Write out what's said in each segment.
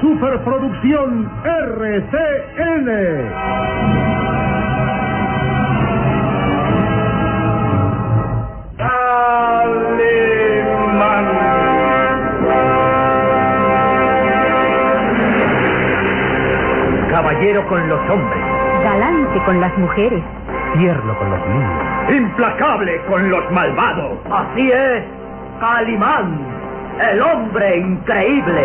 superproducción RCN. Caballero con los hombres, Galante con las mujeres. tierno con los niños, implacable con los malvados. Así es, Calimán, el hombre increíble.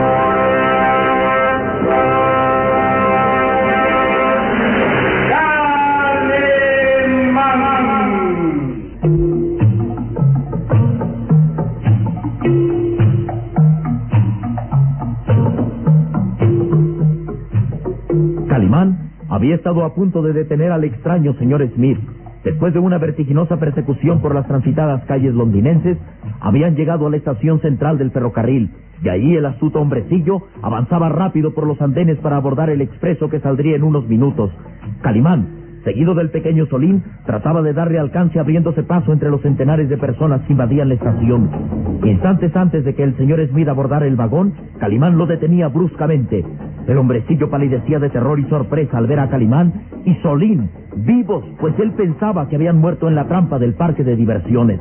Había estado a punto de detener al extraño señor Smith. Después de una vertiginosa persecución por las transitadas calles londinenses, habían llegado a la estación central del ferrocarril, y allí el astuto hombrecillo avanzaba rápido por los andenes para abordar el expreso que saldría en unos minutos. Calimán, seguido del pequeño Solín, trataba de darle alcance abriéndose paso entre los centenares de personas que invadían la estación. Instantes antes de que el señor Smith abordara el vagón, Calimán lo detenía bruscamente. El hombrecillo palidecía de terror y sorpresa al ver a Calimán y Solín, vivos, pues él pensaba que habían muerto en la trampa del parque de diversiones.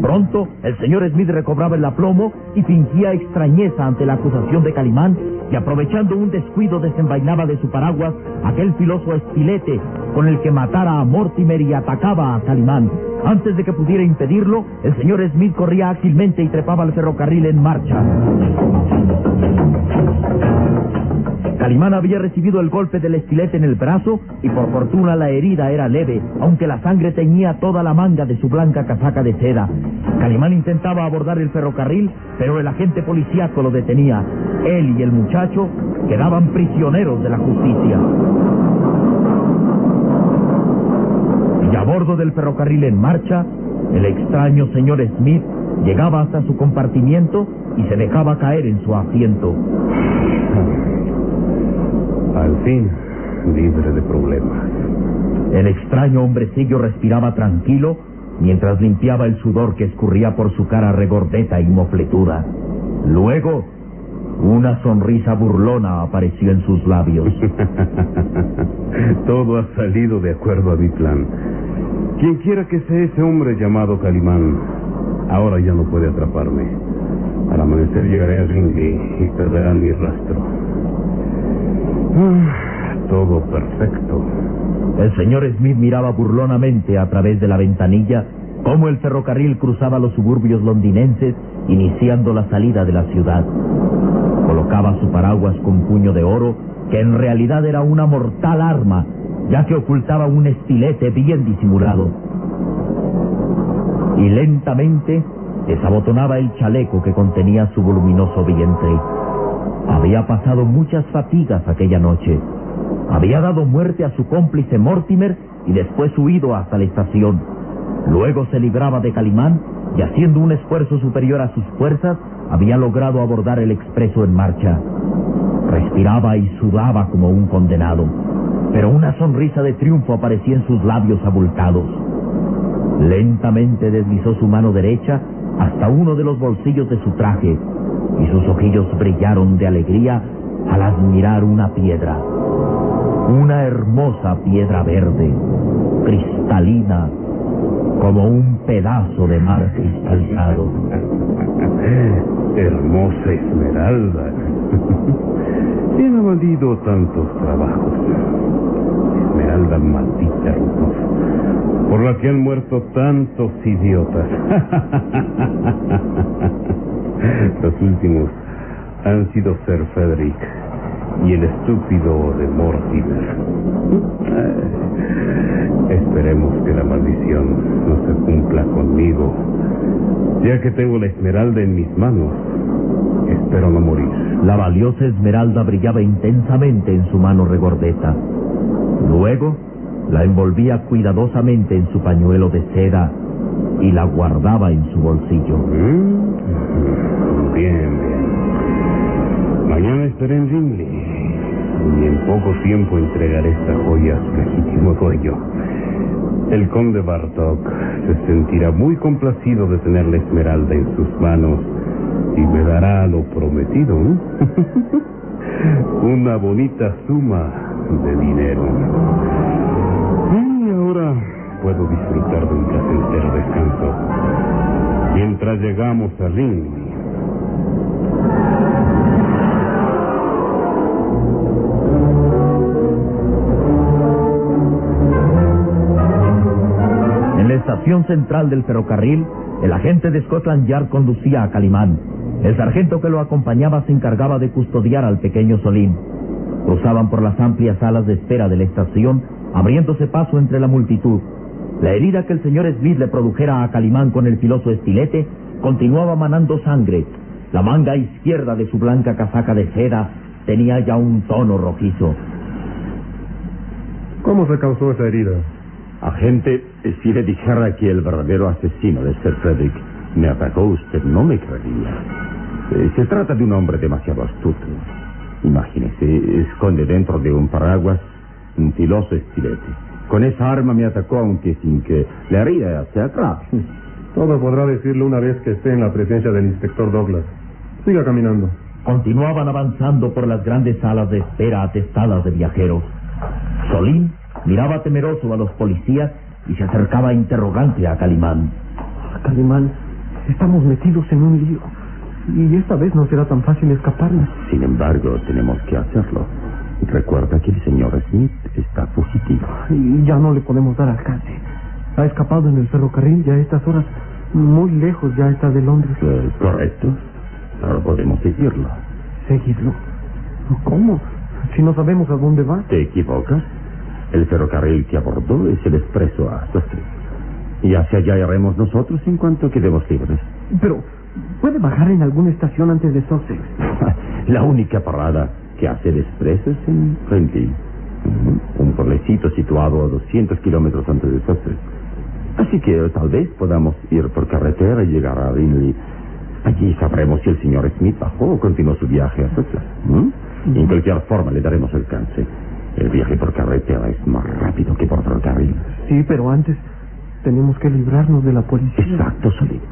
Pronto, el señor Smith recobraba el aplomo y fingía extrañeza ante la acusación de Calimán y aprovechando un descuido desenvainaba de su paraguas aquel filoso estilete con el que matara a Mortimer y atacaba a Calimán. Antes de que pudiera impedirlo, el señor Smith corría ágilmente y trepaba al ferrocarril en marcha. Calimán había recibido el golpe del estilete en el brazo y por fortuna la herida era leve, aunque la sangre teñía toda la manga de su blanca casaca de seda. Calimán intentaba abordar el ferrocarril, pero el agente policíaco lo detenía. Él y el muchacho quedaban prisioneros de la justicia. Y a bordo del ferrocarril en marcha, el extraño señor Smith llegaba hasta su compartimiento y se dejaba caer en su asiento. Al fin, libre de problemas. El extraño hombrecillo respiraba tranquilo mientras limpiaba el sudor que escurría por su cara regordeta y mofletuda. Luego, una sonrisa burlona apareció en sus labios. Todo ha salido de acuerdo a mi plan. Quien quiera que sea ese hombre llamado Calimán, ahora ya no puede atraparme. Al amanecer llegaré a Ringley y perderán mi rastro. Todo perfecto. El señor Smith miraba burlonamente a través de la ventanilla cómo el ferrocarril cruzaba los suburbios londinenses, iniciando la salida de la ciudad. Colocaba su paraguas con puño de oro, que en realidad era una mortal arma, ya que ocultaba un estilete bien disimulado. Y lentamente desabotonaba el chaleco que contenía su voluminoso vientre. Había pasado muchas fatigas aquella noche. Había dado muerte a su cómplice Mortimer y después huido hasta la estación. Luego se libraba de Calimán y haciendo un esfuerzo superior a sus fuerzas, había logrado abordar el expreso en marcha. Respiraba y sudaba como un condenado, pero una sonrisa de triunfo aparecía en sus labios abultados. Lentamente deslizó su mano derecha hasta uno de los bolsillos de su traje y sus ojillos brillaron de alegría al admirar una piedra. Una hermosa piedra verde, cristalina, como un pedazo de mar cristalizado. Hermosa esmeralda. ¿Quién ha valido tantos trabajos? Esmeralda maldita, por la que han muerto tantos idiotas. Los últimos han sido Sir Frederick y el estúpido de Mortimer. Esperemos que la maldición no se cumpla conmigo, ya que tengo la esmeralda en mis manos. Espero no morir. La valiosa esmeralda brillaba intensamente en su mano regordeta. Luego la envolvía cuidadosamente en su pañuelo de seda y la guardaba en su bolsillo. Mm, Bien, bien. Mañana estaré en Ringley y en poco tiempo entregaré esta joya a su legítimo dueño. El conde Bartok se sentirá muy complacido de tener la esmeralda en sus manos y me dará lo prometido. ¿eh? Una bonita suma de dinero. Y ahora puedo disfrutar de un placentero descanso mientras llegamos a Ringley. Estación central del ferrocarril, el agente de Scotland Yard conducía a Calimán. El sargento que lo acompañaba se encargaba de custodiar al pequeño Solín. Cruzaban por las amplias salas de espera de la estación, abriéndose paso entre la multitud. La herida que el señor Smith le produjera a Calimán con el filoso estilete continuaba manando sangre. La manga izquierda de su blanca casaca de seda tenía ya un tono rojizo. ¿Cómo se causó esa herida? Agente, si le dijera que el verdadero asesino de Sir Frederick me atacó, usted no me creería. Eh, se trata de un hombre demasiado astuto. Imagínese, esconde dentro de un paraguas un filoso estilete. Con esa arma me atacó, aunque sin que le haría hacia atrás. Todo podrá decirlo una vez que esté en la presencia del inspector Douglas. Siga caminando. Continuaban avanzando por las grandes salas de espera atestadas de viajeros. Solín miraba temeroso a los policías y se acercaba interrogante a Calimán. Calimán, estamos metidos en un lío. Y esta vez no será tan fácil escaparnos. Sin embargo, tenemos que hacerlo. Recuerda que el señor Smith está fugitivo. Y ya no le podemos dar alcance. Ha escapado en el ferrocarril y a estas horas muy lejos ya está de Londres. Eh, correcto. Ahora podemos seguirlo. ¿Seguirlo? ¿Cómo? Si no sabemos a dónde va. ¿Te equivocas? El ferrocarril que abordó es el expreso a Sussex. Y hacia allá iremos nosotros en cuanto quedemos libres. Pero, ¿puede bajar en alguna estación antes de Sussex? La única parada que hace el expreso es en Friendly. Un pueblecito situado a 200 kilómetros antes de Sussex. Así que tal vez podamos ir por carretera y llegar a Rinley. Allí sabremos si el señor Smith bajó o continuó su viaje a Sussex. ¿Mm? En cualquier forma le daremos alcance. El viaje por carretera es más rápido que por ferrocarril. Sí, pero antes tenemos que librarnos de la policía. Exacto, Solín,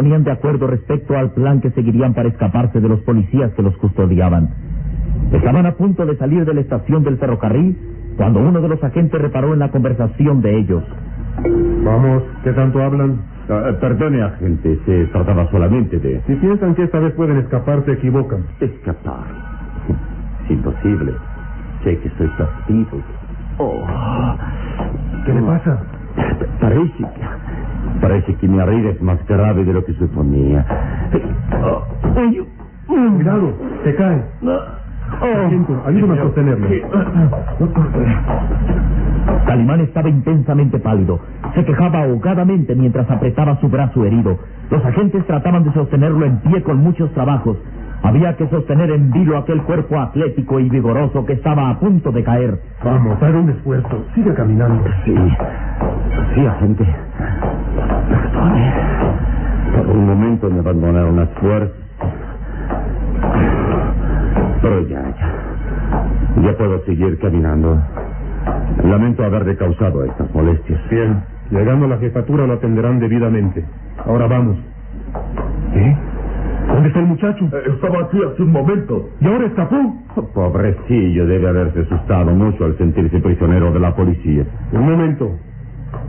ponían de acuerdo respecto al plan que seguirían para escaparse de los policías que los custodiaban. Estaban a punto de salir de la estación del ferrocarril cuando uno de los agentes reparó en la conversación de ellos. Vamos, ¿qué tanto hablan? Ah, perdone, agente, se trataba solamente de Si piensan que esta vez pueden escapar, se equivocan. escapar. Es imposible. Sé que soy castigo. Oh. ¿Qué le pasa? Parece que... Parece que mi herida es más grave de lo que suponía. Oh. Cuidado, se cae. Sargento, ayúdame a sostenerlo. Calimán estaba intensamente pálido. Se quejaba ahogadamente mientras apretaba su brazo herido. Los agentes trataban de sostenerlo en pie con muchos trabajos. Había que sostener en vilo aquel cuerpo atlético y vigoroso que estaba a punto de caer. Vamos, haga un esfuerzo. Siga caminando. Sí, sí, agente. Perdone. Por un momento me abandonaron las fuerzas. Pero ya, ya. Ya puedo seguir caminando. Lamento haberle causado estas molestias. Bien, llegando a la jefatura lo atenderán debidamente. Ahora vamos. ¿Eh? ¿Dónde está el muchacho? estaba aquí hace un momento. ¿Y ahora escapó? Pobrecillo, debe haberse asustado mucho al sentirse prisionero de la policía. Un momento.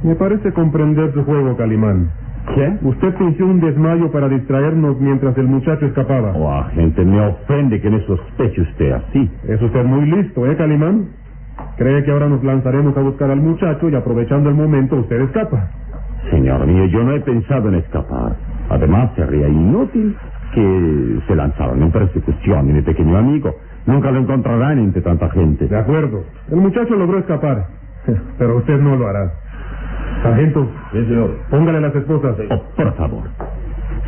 Me parece comprender su juego, Calimán. ¿Qué? Usted fingió un desmayo para distraernos mientras el muchacho escapaba. Oh, agente, me ofende que me sospeche usted así. Es usted muy listo, ¿eh, Calimán? Cree que ahora nos lanzaremos a buscar al muchacho y aprovechando el momento usted escapa. Señor mío, yo no he pensado en escapar. Además, sería inútil que se lanzaron en persecución de mi pequeño amigo. Nunca lo encontrarán entre tanta gente. De acuerdo. El muchacho logró escapar. Pero usted no lo hará. Sargento, Sí, señor. póngale las esposas. Oh, por favor.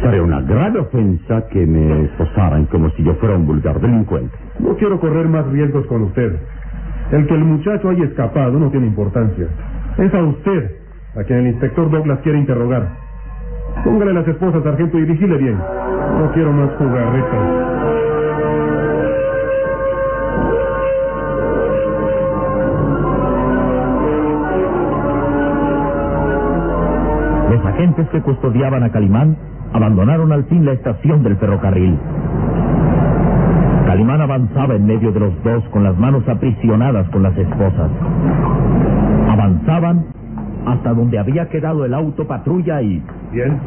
Sería una grave ofensa que me esposaran como si yo fuera un vulgar delincuente. No quiero correr más riesgos con usted. El que el muchacho haya escapado no tiene importancia. Es a usted a quien el inspector Douglas quiere interrogar. Póngale las esposas, sargento, y vigile bien. No quiero más jugarretas. Agentes que custodiaban a Calimán abandonaron al fin la estación del ferrocarril. Calimán avanzaba en medio de los dos con las manos aprisionadas con las esposas. Avanzaban hasta donde había quedado el auto patrulla y Bien.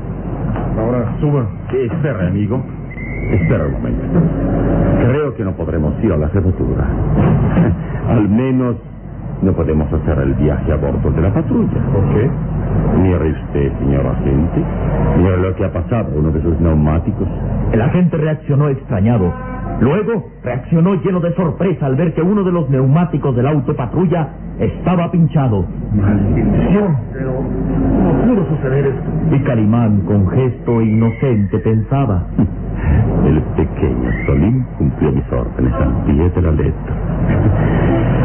Ahora suba. Espera, amigo. Espera un momento. Creo que no podremos ir a la jefatura. Al menos no podemos hacer el viaje a bordo de la patrulla. ¿Por qué? Mire usted, señor agente. Mire lo que ha pasado a uno de sus neumáticos. el agente reaccionó extrañado. Luego reaccionó lleno de sorpresa al ver que uno de los neumáticos del auto patrulla estaba pinchado. Maldición. Pero ¿cómo pudo suceder esto? Y Calimán, con gesto inocente, pensaba. El pequeño Solín cumplió mis órdenes al pie de la letra.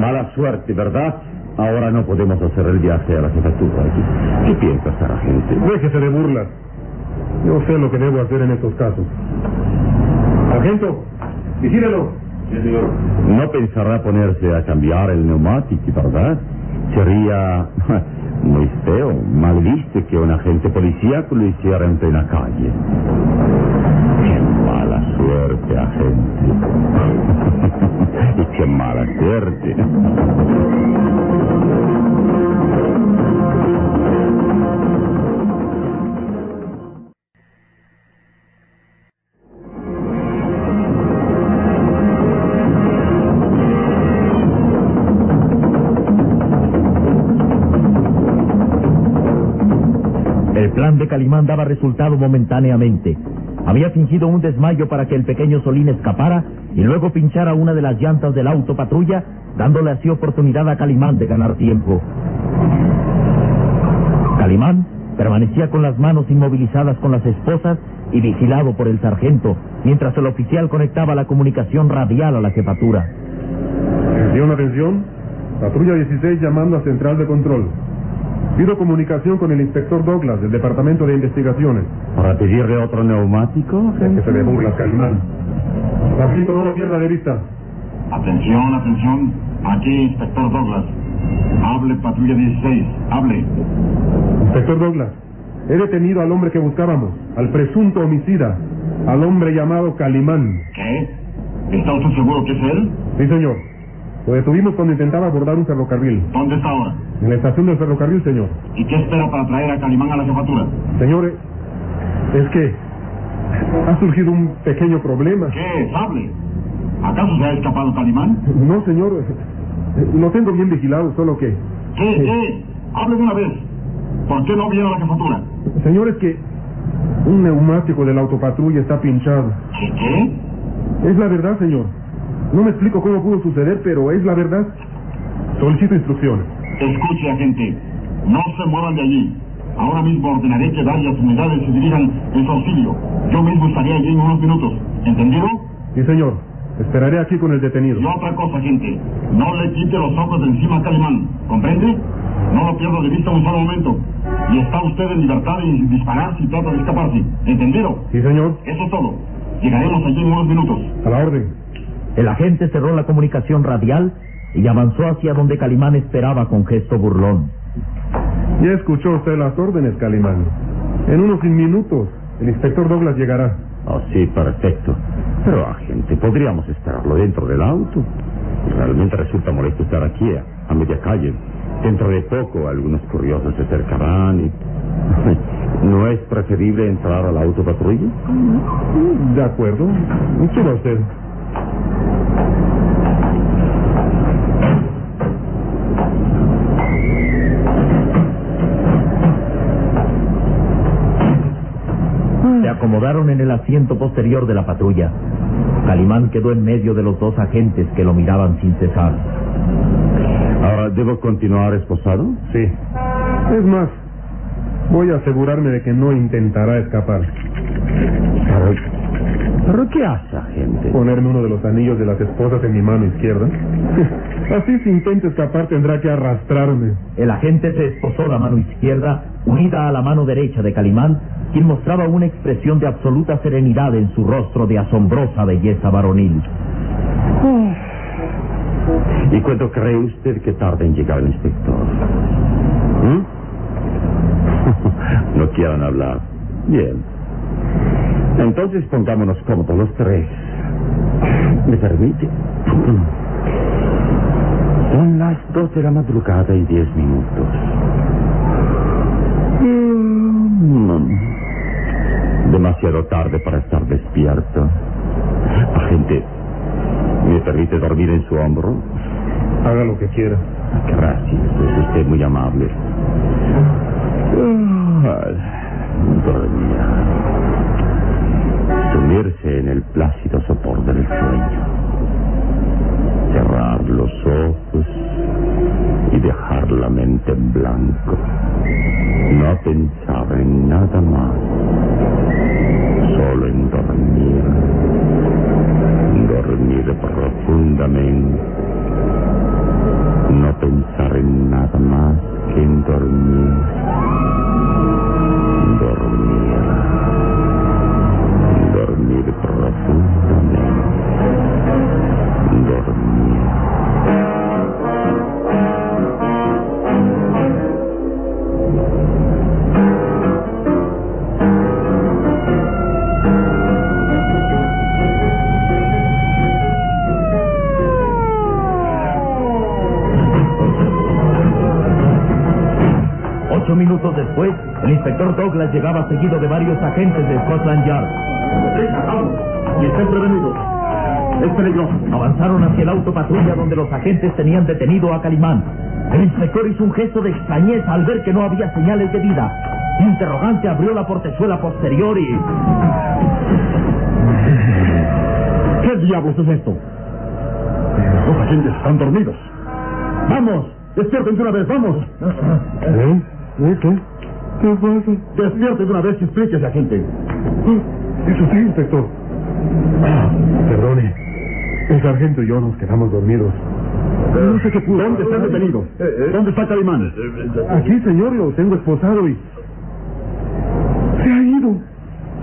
Mala suerte, ¿verdad? Ahora no podemos hacer el viaje a la jefatura. ¿Qué piensa, agente? Déjese de burlas. Yo sé lo que debo hacer en estos casos. Sargento, vigílelo. Sí, señor. No pensará ponerse a cambiar el neumático, ¿verdad? Sería muy feo, mal visto que un agente policíaco lo hiciera en plena calle. Qué mala suerte, agente. qué mala. El plan de Calimán daba resultado momentáneamente. Había fingido un desmayo para que el pequeño Solín escapara y luego pinchara una de las llantas del auto patrulla, dándole así oportunidad a Calimán de ganar tiempo. Calimán permanecía con las manos inmovilizadas con las esposas y vigilado por el sargento, mientras el oficial conectaba la comunicación radial a la jefatura. Atención, atención. Patrulla 16 llamando a central de control. Pido comunicación con el inspector Douglas del Departamento de Investigaciones. ¿Para pedirle otro neumático? Déjese de burlas, Calimán. Sargento, no lo pierda de vista. Atención, atención. Aquí, inspector Douglas. Hable, patrulla 16. Hable. Inspector Douglas, he detenido al hombre que buscábamos, al presunto homicida, al hombre llamado Calimán. ¿Qué? ¿Está usted seguro que es él? Sí, señor. Lo detuvimos cuando intentaba abordar un ferrocarril. ¿Dónde está ahora? En la estación del ferrocarril, señor. ¿Y qué espera para traer a Calimán a la jefatura? Señores, es que ha surgido un pequeño problema. ¿Qué es? Hable. ¿Acaso se ha escapado Calimán? No, señor. Lo tengo bien vigilado, solo que... ¿Qué? ¿Qué? Hable de una vez. ¿Por qué no viene a la jefatura? Señor, es que un neumático de la autopatrulla está pinchado. ¿Qué? ¿Qué? Es la verdad, señor. No me explico cómo pudo suceder, pero es la verdad. Solicito instrucciones. Escuche, agente. No se muevan de allí. Ahora mismo ordenaré que varias unidades se dirijan en su auxilio. Yo mismo estaré allí en unos minutos. ¿Entendido? Sí, señor. Esperaré aquí con el detenido. Y otra cosa, gente. No le quite los ojos de encima a Calimán. ¿Comprende? No lo pierda de vista un solo momento. Y está usted en libertad de disparar si trata de escaparse. ¿Entendido? Sí, señor. Eso es todo. Llegaremos allí en unos minutos. A la orden. El agente cerró la comunicación radial y avanzó hacia donde Calimán esperaba con gesto burlón. Ya escuchó usted las órdenes, Calimán. En unos minutos, el inspector Douglas llegará. Oh, sí, perfecto. Pero, agente, podríamos esperarlo dentro del auto. Realmente resulta molesto estar aquí, a, a media calle. Dentro de poco, algunos curiosos se acercarán y... ¿No es preferible entrar al auto patrulla? De acuerdo. Suba usted. Se acomodaron en el asiento posterior de la patrulla. Calimán quedó en medio de los dos agentes que lo miraban sin cesar. Ahora, ¿debo continuar esposado? Sí. Es más, voy a asegurarme de que no intentará escapar. Pero, ¿pero qué hace, agente? Ponerme uno de los anillos de las esposas en mi mano izquierda. Así si intenta escapar tendrá que arrastrarme. El agente se esposó la mano izquierda, unida a la mano derecha de Calimán, quien mostraba una expresión de absoluta serenidad en su rostro de asombrosa belleza varonil. ¿Y cuánto cree usted que tarda en llegar el inspector? ¿Mm? no quieran hablar. Bien. Entonces pongámonos cómodos los tres. ¿Me permite? Son las dos de la madrugada y diez minutos. Mm, Demasiado tarde para estar despierto. Agente, ¿me permite dormir en su hombro? Haga lo que quiera. Gracias, es usted muy amable. Ah, Dormía. En el plácido sopor del sueño. Cerrar los ojos y dejar la mente en blanco. No pensar en nada más. Solo en dormir. Dormir profundamente. No pensar en nada más que en. Dormir. Minutos después, el inspector Douglas llegaba seguido de varios agentes de Scotland Yard. Y estén prevenidos. Es peligroso. Avanzaron hacia el auto patrulla donde los agentes tenían detenido a Calimán. El inspector hizo un gesto de extrañeza al ver que no había señales de vida. Interrogante abrió la portezuela posterior y... ¿Qué diablos es esto? Los agentes están dormidos. ¡Vamos! ¡Despierten de una vez! ¡Vamos! ¿Eh? ¿Eh? ¿Qué? ¿Qué pasa? ¡Despierten de una vez y explíquese, agente! Eso sí, inspector. Perdone. El sargento y yo nos quedamos dormidos. No sé qué pudo. ¿Dónde están detenidos? ¿Dónde está Calimán? Aquí, señor, lo tengo esposado y... Se ha ido.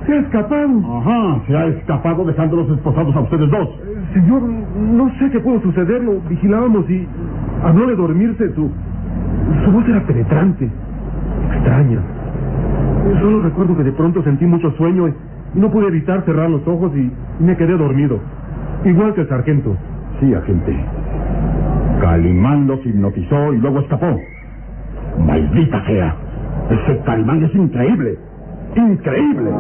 Se ha escapado. Ajá, se ha escapado dejándolos esposados a ustedes dos. Señor, no sé qué pudo suceder. Lo vigilábamos y habló de dormirse. Su, su voz era penetrante, extraña. Solo recuerdo que de pronto sentí mucho sueño y no pude evitar cerrar los ojos y me quedé dormido. Igual que el sargento. Sí, agente. Calimán los hipnotizó y luego escapó. ¡Maldita sea! Ese Calimán es increíble. ¡Increíble!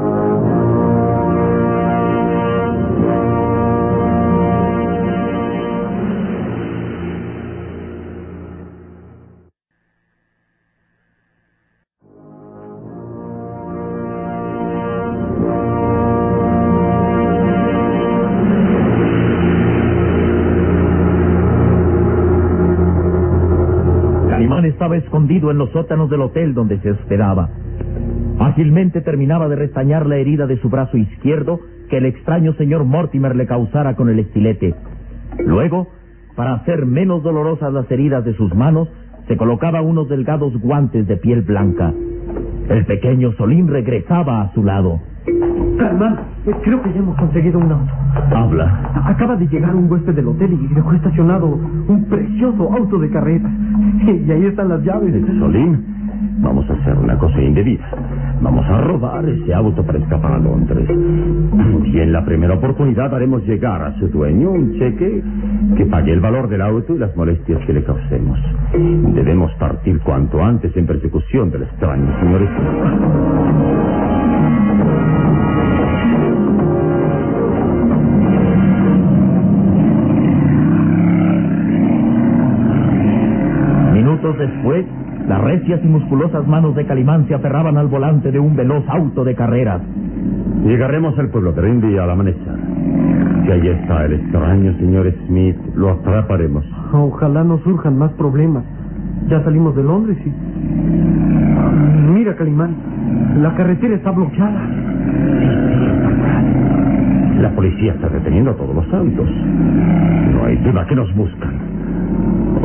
Estaba escondido en los sótanos del hotel donde se hospedaba. Ágilmente terminaba de restañar la herida de su brazo izquierdo que el extraño señor Mortimer le causara con el estilete. Luego, para hacer menos dolorosas las heridas de sus manos, se colocaba unos delgados guantes de piel blanca. El pequeño Solín regresaba a su lado. Calimán, eh, creo que ya hemos conseguido una. Habla. Acaba de llegar un huésped del hotel y dejó estacionado un precioso auto de carrera. Y ahí están las llaves. Solín, vamos a hacer una cosa indebida. Vamos a robar ese auto para escapar a Londres. Y en la primera oportunidad haremos llegar a su dueño un cheque que pague el valor del auto y las molestias que le causemos. Debemos partir cuanto antes en persecución del extraño, señores. Las recias y musculosas manos de Calimán se aferraban al volante de un veloz auto de carreras. Llegaremos al pueblo de Rindy al amanecer. Si allí está el extraño señor Smith, lo atraparemos. Ojalá no surjan más problemas. Ya salimos de Londres y... Mira, Calimán, la carretera está bloqueada. La policía está deteniendo a todos los autos. No hay duda que nos buscan.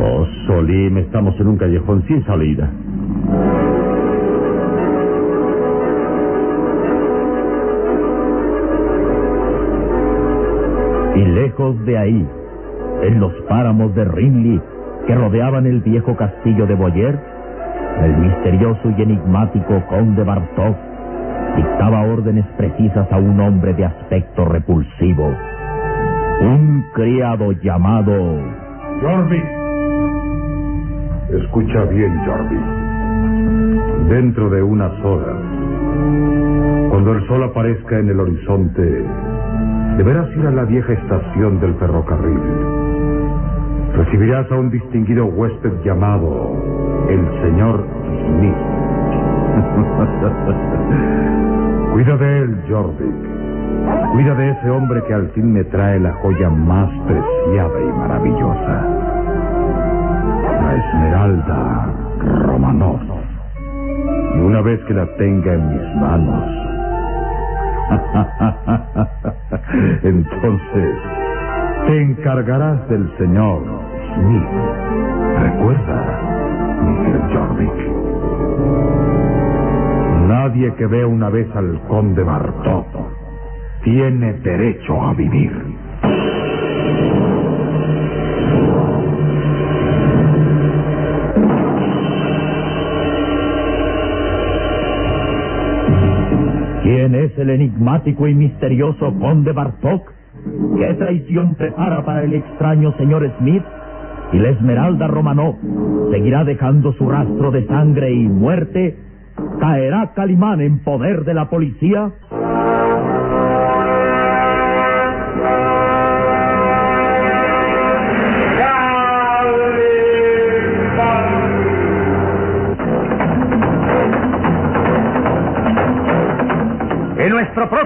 Oh, Solim, estamos en un callejón sin salida. Y lejos de ahí, en los páramos de Rinley que rodeaban el viejo castillo de Boyer, el misterioso y enigmático conde Bartok dictaba órdenes precisas a un hombre de aspecto repulsivo. Un criado llamado... Jarvis. Escucha bien, Jarvis. Dentro de unas horas, cuando el sol aparezca en el horizonte, deberás ir a la vieja estación del ferrocarril. Recibirás a un distinguido huésped llamado el señor Smith. Cuida de él, Jorvik. Cuida de ese hombre que al fin me trae la joya más preciada y maravillosa. Esmeralda Romanov. Y una vez que la tenga en mis manos, entonces te encargarás del señor Smith. Recuerda, Mr. Jorvik. Nadie que vea una vez al conde Bartok tiene derecho a vivir. Es el enigmático y misterioso conde Bartok? ¿Qué traición prepara para el extraño señor Smith? ¿Y la esmeralda Romanov seguirá dejando su rastro de sangre y muerte? ¿Caerá Calimán en poder de la policía?